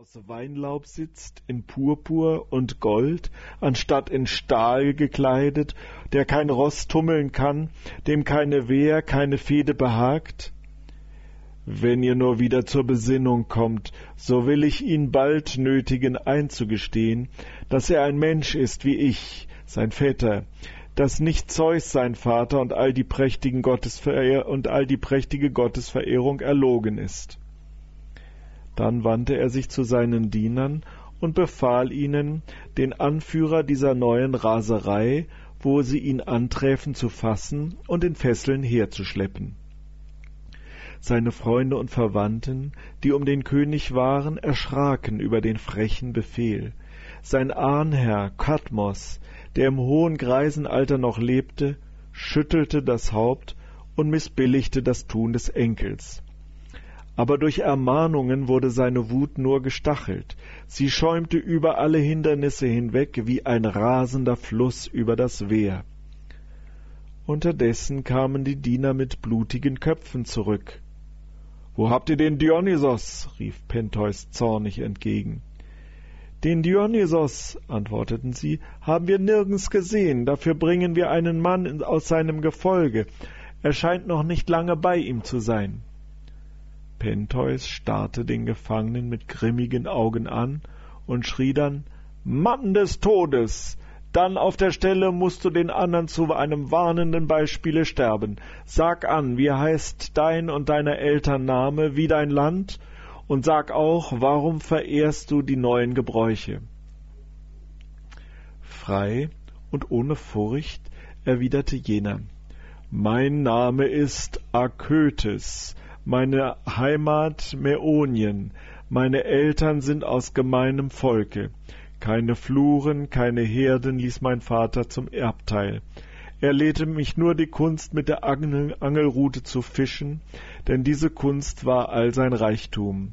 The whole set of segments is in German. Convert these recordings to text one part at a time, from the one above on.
aus Weinlaub sitzt, in Purpur und Gold, anstatt in Stahl gekleidet, der kein Ross tummeln kann, dem keine Wehr, keine Fehde behagt? Wenn ihr nur wieder zur Besinnung kommt, so will ich ihn bald nötigen einzugestehen, dass er ein Mensch ist wie ich, sein Vetter, dass nicht Zeus sein Vater und all die prächtigen Gottesverehr und all die prächtige Gottesverehrung erlogen ist. Dann wandte er sich zu seinen Dienern und befahl ihnen, den Anführer dieser neuen Raserei, wo sie ihn anträfen, zu fassen und in Fesseln herzuschleppen. Seine Freunde und Verwandten, die um den König waren, erschraken über den frechen Befehl. Sein Ahnherr Kadmos, der im hohen Greisenalter noch lebte, schüttelte das Haupt und missbilligte das Tun des Enkels aber durch Ermahnungen wurde seine Wut nur gestachelt, sie schäumte über alle Hindernisse hinweg wie ein rasender Fluß über das Wehr. Unterdessen kamen die Diener mit blutigen Köpfen zurück. Wo habt ihr den Dionysos? rief Pentheus zornig entgegen. Den Dionysos, antworteten sie, haben wir nirgends gesehen, dafür bringen wir einen Mann aus seinem Gefolge. Er scheint noch nicht lange bei ihm zu sein. Pentheus starrte den Gefangenen mit grimmigen Augen an und schrie dann Mann des Todes. Dann auf der Stelle musst du den andern zu einem warnenden Beispiele sterben. Sag an, wie heißt dein und deiner Eltern Name, wie dein Land, und sag auch, warum verehrst du die neuen Gebräuche? Frei und ohne Furcht erwiderte jener Mein Name ist Akötes, meine Heimat Mäonien, meine Eltern sind aus gemeinem Volke. Keine Fluren, keine Herden ließ mein Vater zum Erbteil. Er lehrte mich nur die Kunst, mit der Angelrute zu fischen, denn diese Kunst war all sein Reichtum.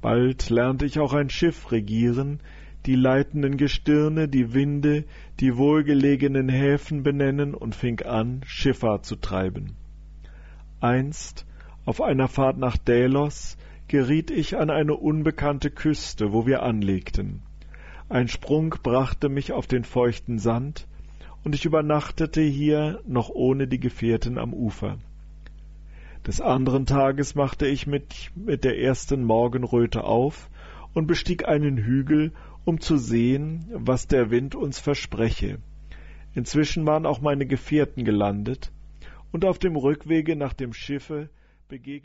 Bald lernte ich auch ein Schiff regieren, die leitenden Gestirne, die Winde, die wohlgelegenen Häfen benennen und fing an, Schifffahrt zu treiben. Einst auf einer Fahrt nach Delos geriet ich an eine unbekannte Küste, wo wir anlegten. Ein Sprung brachte mich auf den feuchten Sand, und ich übernachtete hier noch ohne die Gefährten am Ufer. Des anderen Tages machte ich mit, mit der ersten Morgenröte auf und bestieg einen Hügel, um zu sehen, was der Wind uns verspreche. Inzwischen waren auch meine Gefährten gelandet, und auf dem Rückwege nach dem Schiffe begegnet